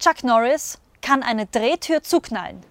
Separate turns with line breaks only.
Chuck Norris kann eine Drehtür zuknallen.